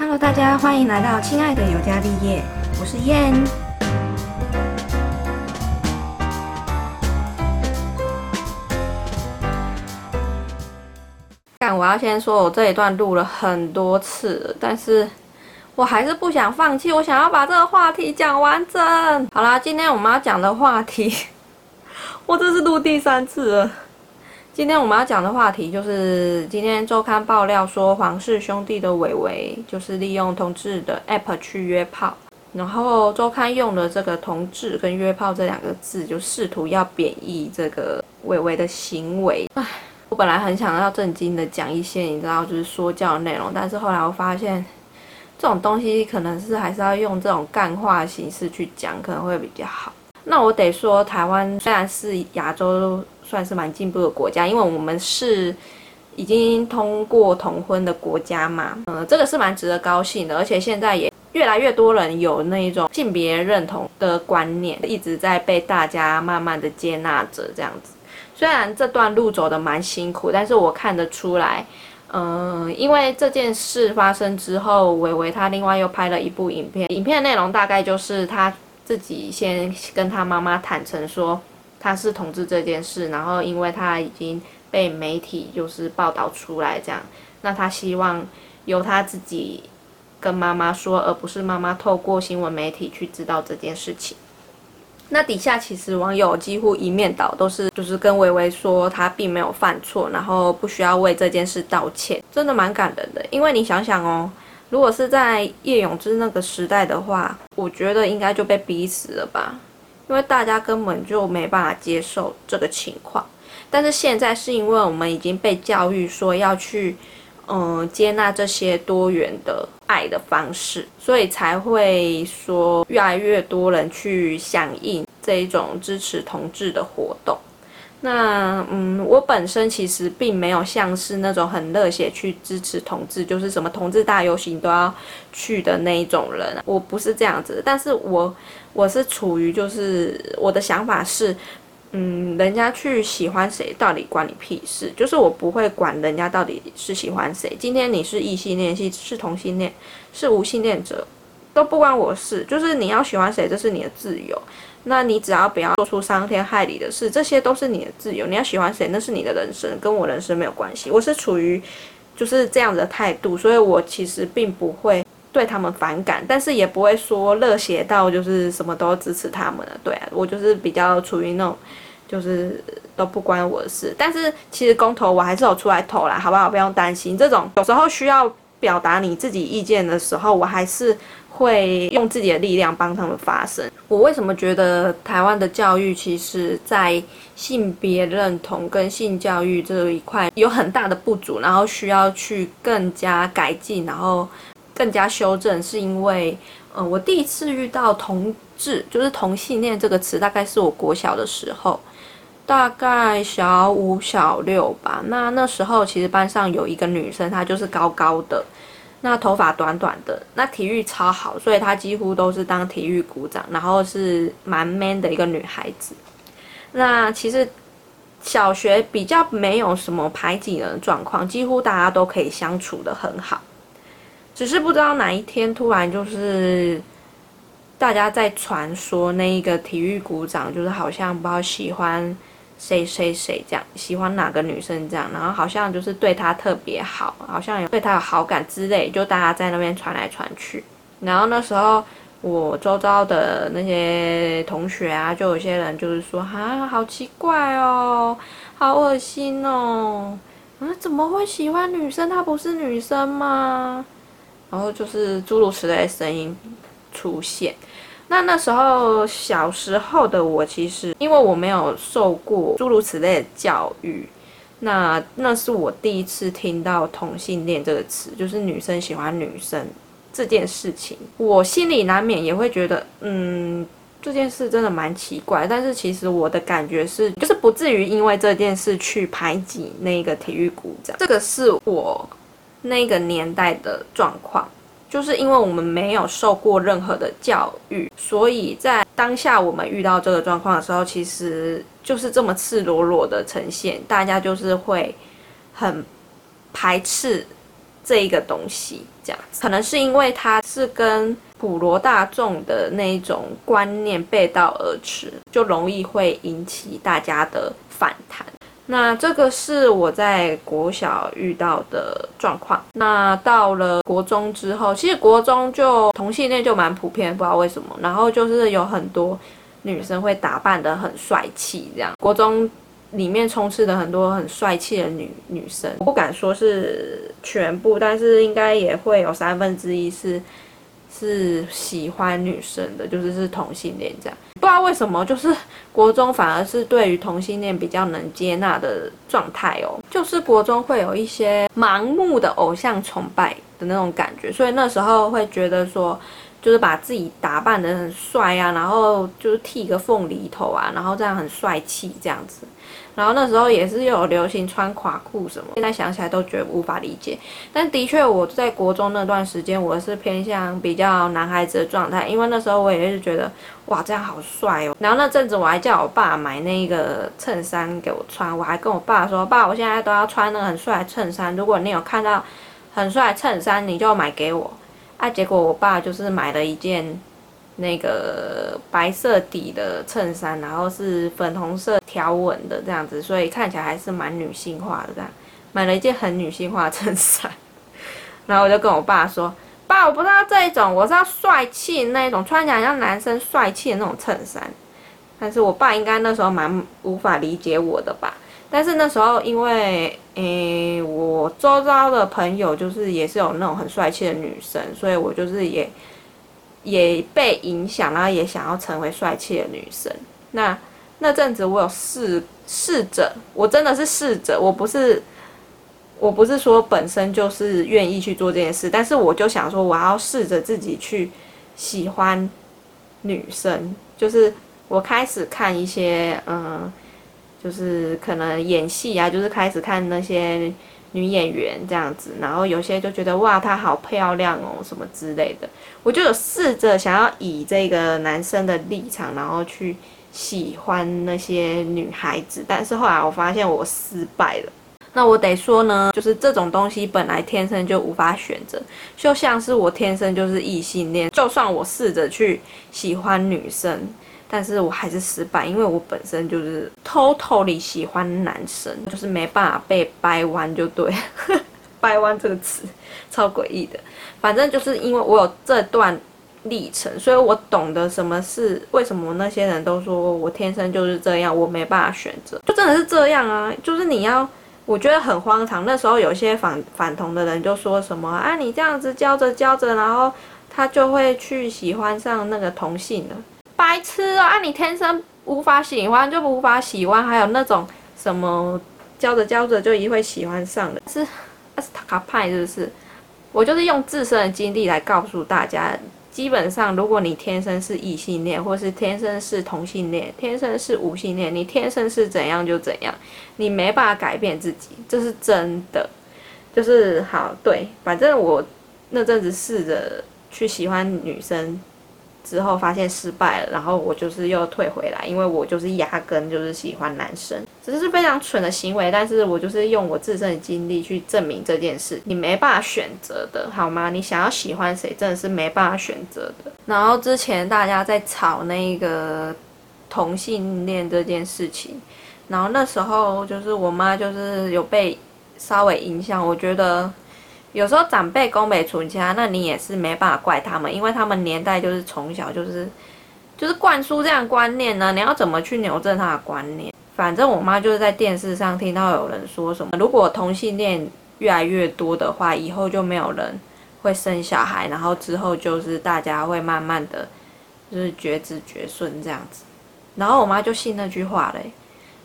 Hello，大家欢迎来到亲爱的尤加利叶，我是燕。但我要先说，我这一段录了很多次，但是我还是不想放弃，我想要把这个话题讲完整。好啦，今天我们要讲的话题，我这是录第三次了。今天我们要讲的话题就是今天周刊爆料说黄氏兄弟的伟伟就是利用同志的 app 去约炮，然后周刊用了这个同志跟约炮这两个字，就试图要贬义这个伟伟的行为。唉，我本来很想要正经的讲一些你知道就是说教内容，但是后来我发现这种东西可能是还是要用这种干话形式去讲，可能会比较好。那我得说，台湾虽然是亚洲算是蛮进步的国家，因为我们是已经通过同婚的国家嘛，嗯，这个是蛮值得高兴的。而且现在也越来越多人有那一种性别认同的观念，一直在被大家慢慢的接纳着这样子。虽然这段路走的蛮辛苦，但是我看得出来，嗯，因为这件事发生之后，伟伟他另外又拍了一部影片，影片内容大概就是他。自己先跟他妈妈坦诚说他是同志这件事，然后因为他已经被媒体就是报道出来这样，那他希望由他自己跟妈妈说，而不是妈妈透过新闻媒体去知道这件事情。那底下其实网友几乎一面倒，都是就是跟微微说他并没有犯错，然后不需要为这件事道歉，真的蛮感人的。因为你想想哦。如果是在叶永之那个时代的话，我觉得应该就被逼死了吧，因为大家根本就没办法接受这个情况。但是现在是因为我们已经被教育说要去，嗯，接纳这些多元的爱的方式，所以才会说越来越多人去响应这一种支持同志的活动。那嗯，我本身其实并没有像是那种很热血去支持同志，就是什么同志大游行都要去的那一种人，我不是这样子。但是我我是处于就是我的想法是，嗯，人家去喜欢谁，到底关你屁事？就是我不会管人家到底是喜欢谁。今天你是异性恋，是是同性恋，是无性恋者，都不关我事。就是你要喜欢谁，这是你的自由。那你只要不要做出伤天害理的事，这些都是你的自由。你要喜欢谁，那是你的人生，跟我人生没有关系。我是处于就是这样子的态度，所以我其实并不会对他们反感，但是也不会说热血到就是什么都支持他们了。对啊，我就是比较处于那种就是都不关我的事。但是其实公投我还是有出来投啦，好不好？不用担心。这种有时候需要表达你自己意见的时候，我还是。会用自己的力量帮他们发声。我为什么觉得台湾的教育其实，在性别认同跟性教育这一块有很大的不足，然后需要去更加改进，然后更加修正，是因为，嗯，我第一次遇到同志，就是同性恋这个词，大概是我国小的时候，大概小五小六吧。那那时候其实班上有一个女生，她就是高高的。那头发短短的，那体育超好，所以她几乎都是当体育股长，然后是蛮 man 的一个女孩子。那其实小学比较没有什么排挤人的状况，几乎大家都可以相处的很好。只是不知道哪一天突然就是大家在传说那一个体育股长就是好像不知道喜欢。谁谁谁这样喜欢哪个女生这样，然后好像就是对她特别好，好像有对她有好感之类，就大家在那边传来传去。然后那时候我周遭的那些同学啊，就有些人就是说啊，好奇怪哦，好恶心哦，啊怎么会喜欢女生？她不是女生吗？然后就是诸如此类的声音出现。那那时候小时候的我，其实因为我没有受过诸如此类的教育，那那是我第一次听到同性恋这个词，就是女生喜欢女生这件事情，我心里难免也会觉得，嗯，这件事真的蛮奇怪。但是其实我的感觉是，就是不至于因为这件事去排挤那个体育股长，这个是我那个年代的状况。就是因为我们没有受过任何的教育，所以在当下我们遇到这个状况的时候，其实就是这么赤裸裸的呈现，大家就是会很排斥这一个东西，这样可能是因为它是跟普罗大众的那一种观念背道而驰，就容易会引起大家的反弹。那这个是我在国小遇到的状况。那到了国中之后，其实国中就同性恋就蛮普遍，不知道为什么。然后就是有很多女生会打扮得很帅气，这样国中里面充斥着很多很帅气的女女生。不敢说是全部，但是应该也会有三分之一是。是喜欢女生的，就是是同性恋这样，不知道为什么，就是国中反而是对于同性恋比较能接纳的状态哦，就是国中会有一些盲目的偶像崇拜的那种感觉，所以那时候会觉得说，就是把自己打扮得很帅啊，然后就是剃个凤梨头啊，然后这样很帅气这样子。然后那时候也是有流行穿垮裤什么，现在想起来都觉得无法理解。但的确我在国中那段时间，我是偏向比较男孩子的状态，因为那时候我也是觉得哇这样好帅哦。然后那阵子我还叫我爸买那个衬衫给我穿，我还跟我爸说，爸我现在都要穿那个很帅的衬衫，如果你有看到很帅的衬衫，你就买给我。啊，结果我爸就是买了一件。那个白色底的衬衫，然后是粉红色条纹的这样子，所以看起来还是蛮女性化的。这样买了一件很女性化的衬衫，然后我就跟我爸说：“爸，我不知道这一种，我是要帅气那一种，穿起来像男生帅气的那种衬衫。”但是我爸应该那时候蛮无法理解我的吧？但是那时候因为，诶，我周遭的朋友就是也是有那种很帅气的女生，所以我就是也。也被影响，然后也想要成为帅气的女生。那那阵子我有试试着，我真的是试着，我不是我不是说本身就是愿意去做这件事，但是我就想说，我要试着自己去喜欢女生，就是我开始看一些，嗯，就是可能演戏啊，就是开始看那些。女演员这样子，然后有些就觉得哇，她好漂亮哦，什么之类的。我就有试着想要以这个男生的立场，然后去喜欢那些女孩子，但是后来我发现我失败了。那我得说呢，就是这种东西本来天生就无法选择，就像是我天生就是异性恋，就算我试着去喜欢女生。但是我还是失败，因为我本身就是 totally 喜欢男生，就是没办法被掰弯，就对，掰弯这个词超诡异的。反正就是因为我有这段历程，所以我懂得什么是为什么那些人都说我天生就是这样，我没办法选择，就真的是这样啊。就是你要，我觉得很荒唐。那时候有些反反同的人就说什么啊，你这样子教着教着，然后他就会去喜欢上那个同性了。白痴啊！你天生无法喜欢就无法喜欢，还有那种什么教着教着就一会喜欢上的，是是卡派是不是？我就是用自身的经历来告诉大家，基本上如果你天生是异性恋，或是天生是同性恋，天生是无性恋，你天生是怎样就怎样，你没办法改变自己，这是真的。就是好对，反正我那阵子试着去喜欢女生。之后发现失败了，然后我就是又退回来，因为我就是压根就是喜欢男生，只是非常蠢的行为，但是我就是用我自身的经历去证明这件事，你没办法选择的，好吗？你想要喜欢谁，真的是没办法选择的。然后之前大家在吵那个同性恋这件事情，然后那时候就是我妈就是有被稍微影响，我觉得。有时候长辈宫北存家，那你也是没办法怪他们，因为他们年代就是从小就是就是灌输这样观念呢。你要怎么去扭正他的观念？反正我妈就是在电视上听到有人说什么，如果同性恋越来越多的话，以后就没有人会生小孩，然后之后就是大家会慢慢的就是绝子绝孙这样子。然后我妈就信那句话嘞，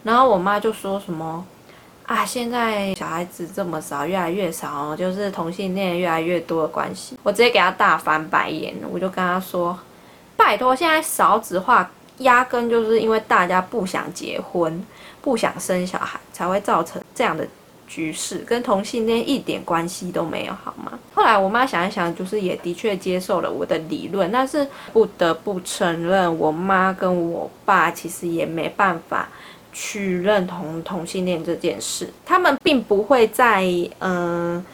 然后我妈就说什么。啊，现在小孩子这么少，越来越少，就是同性恋越来越多的关系。我直接给他大翻白眼，我就跟他说：“拜托，现在少子化压根就是因为大家不想结婚、不想生小孩，才会造成这样的局势，跟同性恋一点关系都没有，好吗？”后来我妈想一想，就是也的确接受了我的理论，但是不得不承认，我妈跟我爸其实也没办法。去认同同性恋这件事，他们并不会在嗯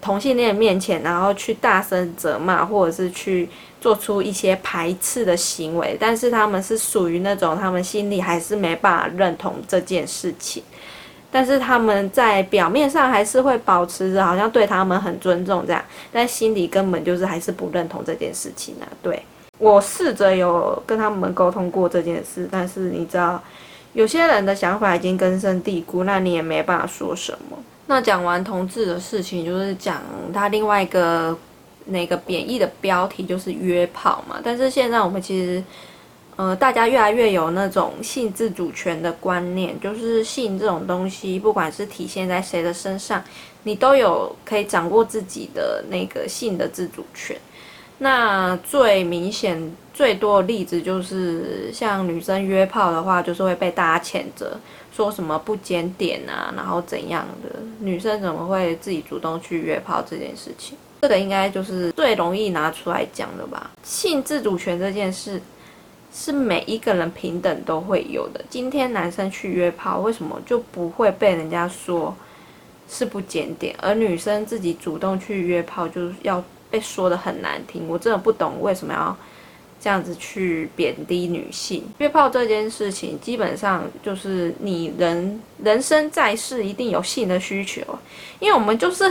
同性恋面前，然后去大声责骂，或者是去做出一些排斥的行为，但是他们是属于那种他们心里还是没办法认同这件事情，但是他们在表面上还是会保持着好像对他们很尊重这样，但心里根本就是还是不认同这件事情啊。对。我试着有跟他们沟通过这件事，但是你知道，有些人的想法已经根深蒂固，那你也没办法说什么。那讲完同志的事情，就是讲他另外一个那个贬义的标题，就是约炮嘛。但是现在我们其实，呃，大家越来越有那种性自主权的观念，就是性这种东西，不管是体现在谁的身上，你都有可以掌握自己的那个性的自主权。那最明显、最多的例子就是，像女生约炮的话，就是会被大家谴责，说什么不检点啊，然后怎样的女生怎么会自己主动去约炮这件事情，这个应该就是最容易拿出来讲的吧。性自主权这件事是每一个人平等都会有的。今天男生去约炮，为什么就不会被人家说是不检点，而女生自己主动去约炮就是要？被说的很难听，我真的不懂为什么要这样子去贬低女性。约炮这件事情，基本上就是你人人生在世一定有性的需求，因为我们就是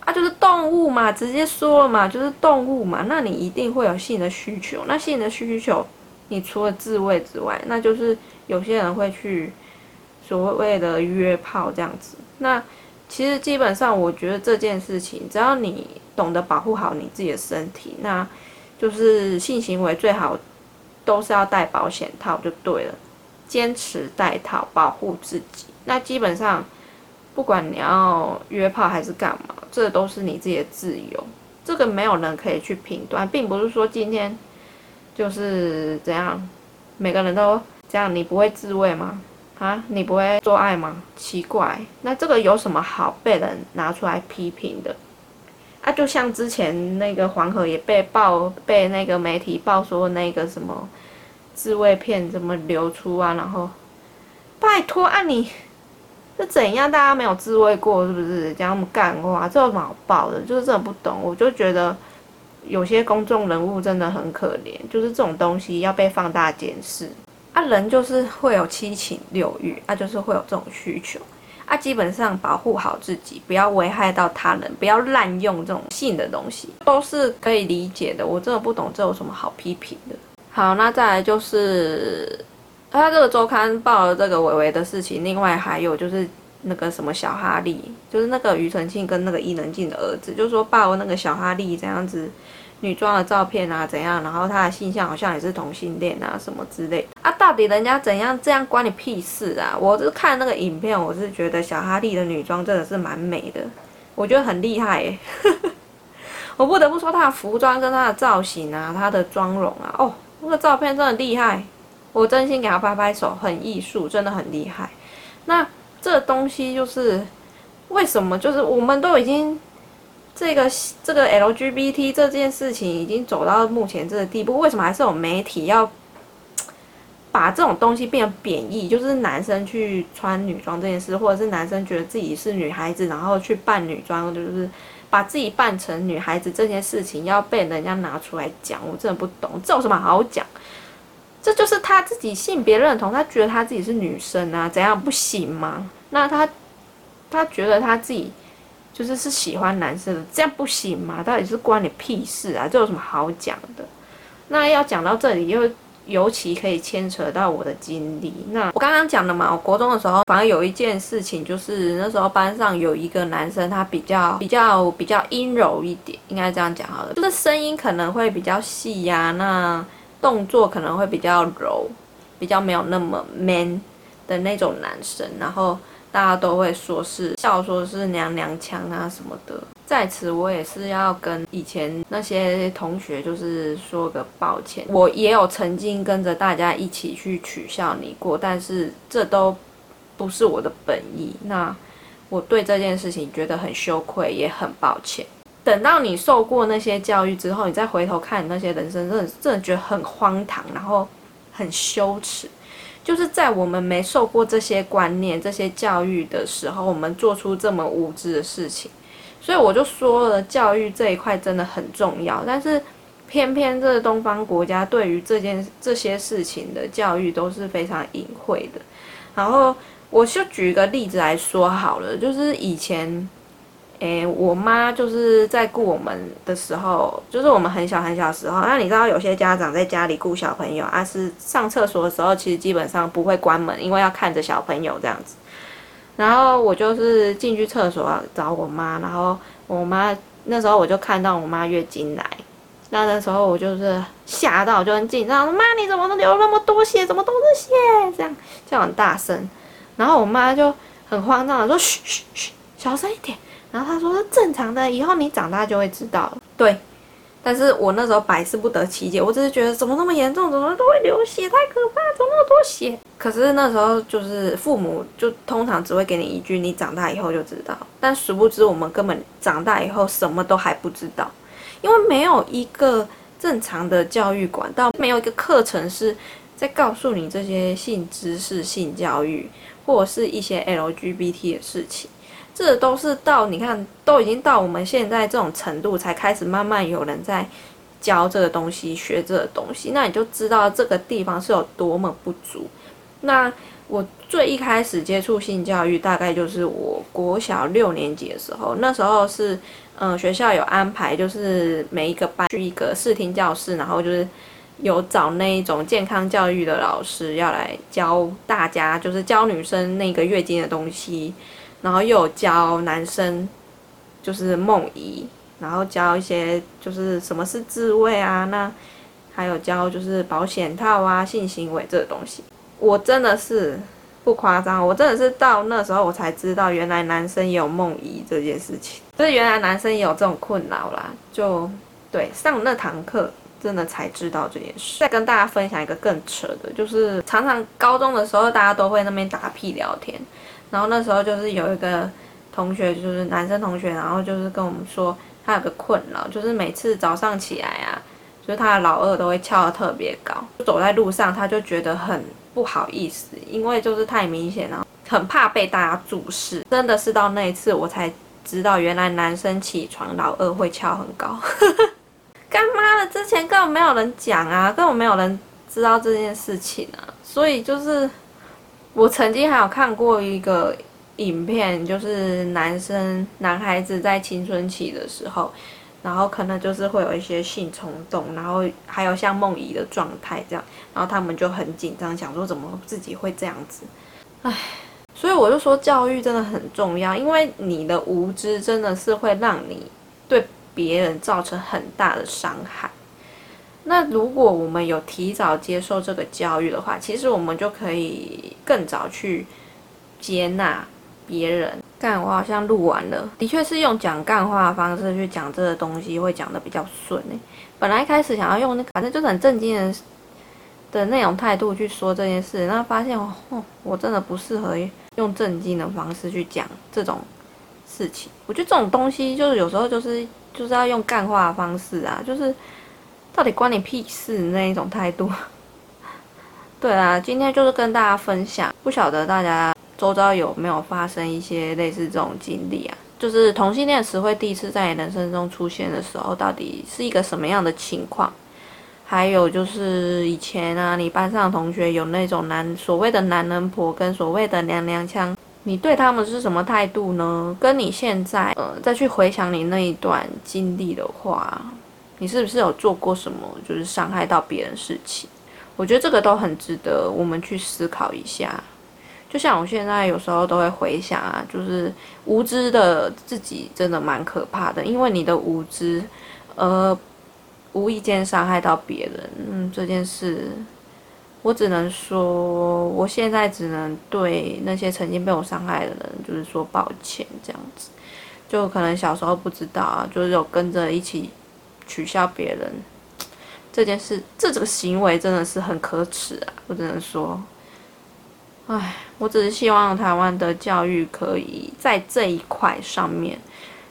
啊，就是动物嘛，直接说了嘛，就是动物嘛，那你一定会有性的需求。那性的需求，你除了自慰之外，那就是有些人会去所谓的约炮这样子。那其实基本上，我觉得这件事情，只要你。懂得保护好你自己的身体，那就是性行为最好都是要戴保险套就对了，坚持戴套保护自己。那基本上不管你要约炮还是干嘛，这都是你自己的自由，这个没有人可以去评断，并不是说今天就是怎样，每个人都这样，你不会自慰吗？啊，你不会做爱吗？奇怪，那这个有什么好被人拿出来批评的？啊，就像之前那个黄河也被爆，被那个媒体爆说那个什么自慰片怎么流出啊？然后拜托啊，你是怎样？大家没有自慰过是不是？讲那么干话，这有什么好爆的？就是真的不懂。我就觉得有些公众人物真的很可怜，就是这种东西要被放大检视。啊，人就是会有七情六欲，啊，就是会有这种需求。他基本上保护好自己，不要危害到他人，不要滥用这种性的东西，都是可以理解的。我真的不懂这有什么好批评的。好，那再来就是，他这个周刊报了这个伟伟的事情，另外还有就是那个什么小哈利，就是那个庾澄庆跟那个伊能静的儿子，就说报那个小哈利这样子。女装的照片啊，怎样？然后他的性向好像也是同性恋啊，什么之类啊？到底人家怎样？这样关你屁事啊！我是看那个影片，我是觉得小哈利的女装真的是蛮美的，我觉得很厉害耶。我不得不说，她的服装跟她的造型啊，她的妆容啊，哦，那个照片真的厉害，我真心给她拍拍手，很艺术，真的很厉害。那这东西就是为什么？就是我们都已经。这个这个 LGBT 这件事情已经走到目前这个地步，为什么还是有媒体要把这种东西变成贬义？就是男生去穿女装这件事，或者是男生觉得自己是女孩子，然后去扮女装，就是把自己扮成女孩子这件事情要被人家拿出来讲，我真的不懂，这有什么好讲？这就是他自己性别认同，他觉得他自己是女生啊，怎样不行吗？那他他觉得他自己。就是是喜欢男生的，这样不行吗？到底是关你屁事啊？这有什么好讲的？那要讲到这里，又尤其可以牵扯到我的经历。那我刚刚讲的嘛，我国中的时候，反而有一件事情，就是那时候班上有一个男生，他比较比较比较阴柔一点，应该这样讲好了，就是声音可能会比较细呀，那动作可能会比较柔，比较没有那么 man 的那种男生，然后。大家都会说是笑，说是娘娘腔啊什么的。在此，我也是要跟以前那些同学，就是说个抱歉。我也有曾经跟着大家一起去取笑你过，但是这都不是我的本意。那我对这件事情觉得很羞愧，也很抱歉。等到你受过那些教育之后，你再回头看你那些人生，真的真的觉得很荒唐，然后很羞耻。就是在我们没受过这些观念、这些教育的时候，我们做出这么无知的事情，所以我就说了，教育这一块真的很重要，但是偏偏这东方国家对于这件这些事情的教育都是非常隐晦的。然后我就举一个例子来说好了，就是以前。诶，我妈就是在顾我们的时候，就是我们很小很小的时候。那你知道有些家长在家里顾小朋友啊，是上厕所的时候，其实基本上不会关门，因为要看着小朋友这样子。然后我就是进去厕所找我妈，然后我妈那时候我就看到我妈月经来，那那时候我就是吓到，就很紧张，妈你怎么都流那么多血，怎么都是血？这样叫很大声，然后我妈就很慌张的说嘘嘘嘘，小声一点。然后他说是正常的，以后你长大就会知道了。对，但是我那时候百思不得其解，我只是觉得怎么那么严重，怎么都会流血，太可怕，怎么那么多血？可是那时候就是父母就通常只会给你一句，你长大以后就知道。但殊不知我们根本长大以后什么都还不知道，因为没有一个正常的教育管道，没有一个课程是在告诉你这些性知识、性教育，或者是一些 LGBT 的事情。这都是到你看，都已经到我们现在这种程度，才开始慢慢有人在教这个东西、学这个东西，那你就知道这个地方是有多么不足。那我最一开始接触性教育，大概就是我国小六年级的时候，那时候是嗯学校有安排，就是每一个班去一个视听教室，然后就是有找那一种健康教育的老师要来教大家，就是教女生那个月经的东西。然后又有教男生，就是梦遗，然后教一些就是什么是自慰啊，那还有教就是保险套啊、性行为这个东西。我真的是不夸张，我真的是到那时候我才知道，原来男生也有梦遗这件事情，就是原来男生也有这种困扰啦。就对上那堂课，真的才知道这件事。再跟大家分享一个更扯的，就是常常高中的时候，大家都会那边打屁聊天。然后那时候就是有一个同学，就是男生同学，然后就是跟我们说，他有个困扰，就是每次早上起来啊，就是他的老二都会翘得特别高，走在路上他就觉得很不好意思，因为就是太明显了，很怕被大家注视。真的是到那一次我才知道，原来男生起床老二会翘很高。干妈的，之前根本没有人讲啊，根本没有人知道这件事情啊，所以就是。我曾经还有看过一个影片，就是男生男孩子在青春期的时候，然后可能就是会有一些性冲动，然后还有像梦遗的状态这样，然后他们就很紧张，想说怎么自己会这样子，唉，所以我就说教育真的很重要，因为你的无知真的是会让你对别人造成很大的伤害。那如果我们有提早接受这个教育的话，其实我们就可以更早去接纳别人。干，我好像录完了，的确是用讲干话的方式去讲这个东西，会讲的比较顺诶。本来一开始想要用那，反正就是很正经的的那种态度去说这件事，那发现哦，我真的不适合用正经的方式去讲这种事情。我觉得这种东西就是有时候就是就是要用干话的方式啊，就是。到底关你屁事那一种态度？对啊，今天就是跟大家分享，不晓得大家周遭有没有发生一些类似这种经历啊？就是同性恋词汇第一次在你人生中出现的时候，到底是一个什么样的情况？还有就是以前啊，你班上同学有那种男所谓的男人婆跟所谓的娘娘腔，你对他们是什么态度呢？跟你现在呃再去回想你那一段经历的话。你是不是有做过什么就是伤害到别人事情？我觉得这个都很值得我们去思考一下。就像我现在有时候都会回想啊，就是无知的自己真的蛮可怕的，因为你的无知，呃，无意间伤害到别人。嗯，这件事，我只能说，我现在只能对那些曾经被我伤害的人，就是说抱歉，这样子。就可能小时候不知道啊，就是有跟着一起。取笑别人这件事，这这个行为真的是很可耻啊！我只能说，唉，我只是希望台湾的教育可以在这一块上面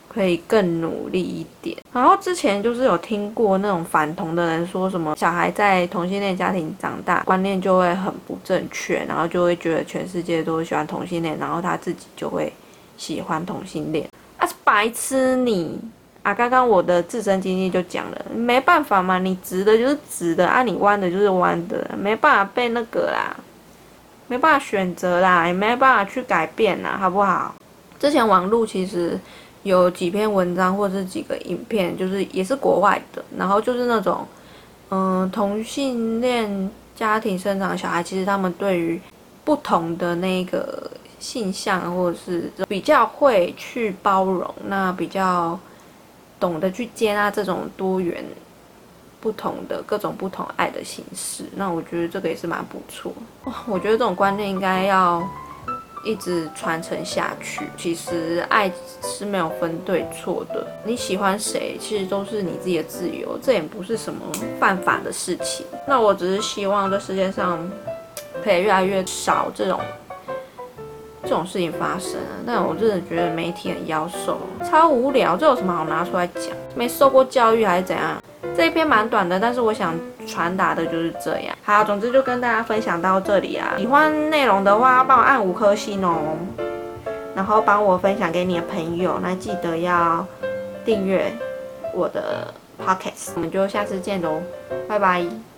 可以更努力一点。然后之前就是有听过那种反同的人说什么，小孩在同性恋家庭长大，观念就会很不正确，然后就会觉得全世界都喜欢同性恋，然后他自己就会喜欢同性恋。啊，白痴你啊！刚刚我的自身经历就讲了，没办法嘛，你直的就是直的，啊，你弯的就是弯的，没办法被那个啦，没办法选择啦，也没办法去改变啦，好不好？之前网络其实有几篇文章或者是几个影片，就是也是国外的，然后就是那种，嗯，同性恋家庭生长小孩，其实他们对于不同的那个。性向或者是比较会去包容，那比较懂得去接纳这种多元、不同的各种不同爱的形式，那我觉得这个也是蛮不错。我觉得这种观念应该要一直传承下去。其实爱是没有分对错的，你喜欢谁其实都是你自己的自由，这也不是什么犯法的事情。那我只是希望这世界上可以越来越少这种。这种事情发生，但我真的觉得媒体很妖兽，超无聊。这有什么好拿出来讲？没受过教育还是怎样？这一篇蛮短的，但是我想传达的就是这样。好，总之就跟大家分享到这里啊。喜欢内容的话，帮我按五颗星哦，然后帮我分享给你的朋友。那记得要订阅我的 podcast。我们就下次见喽，拜拜。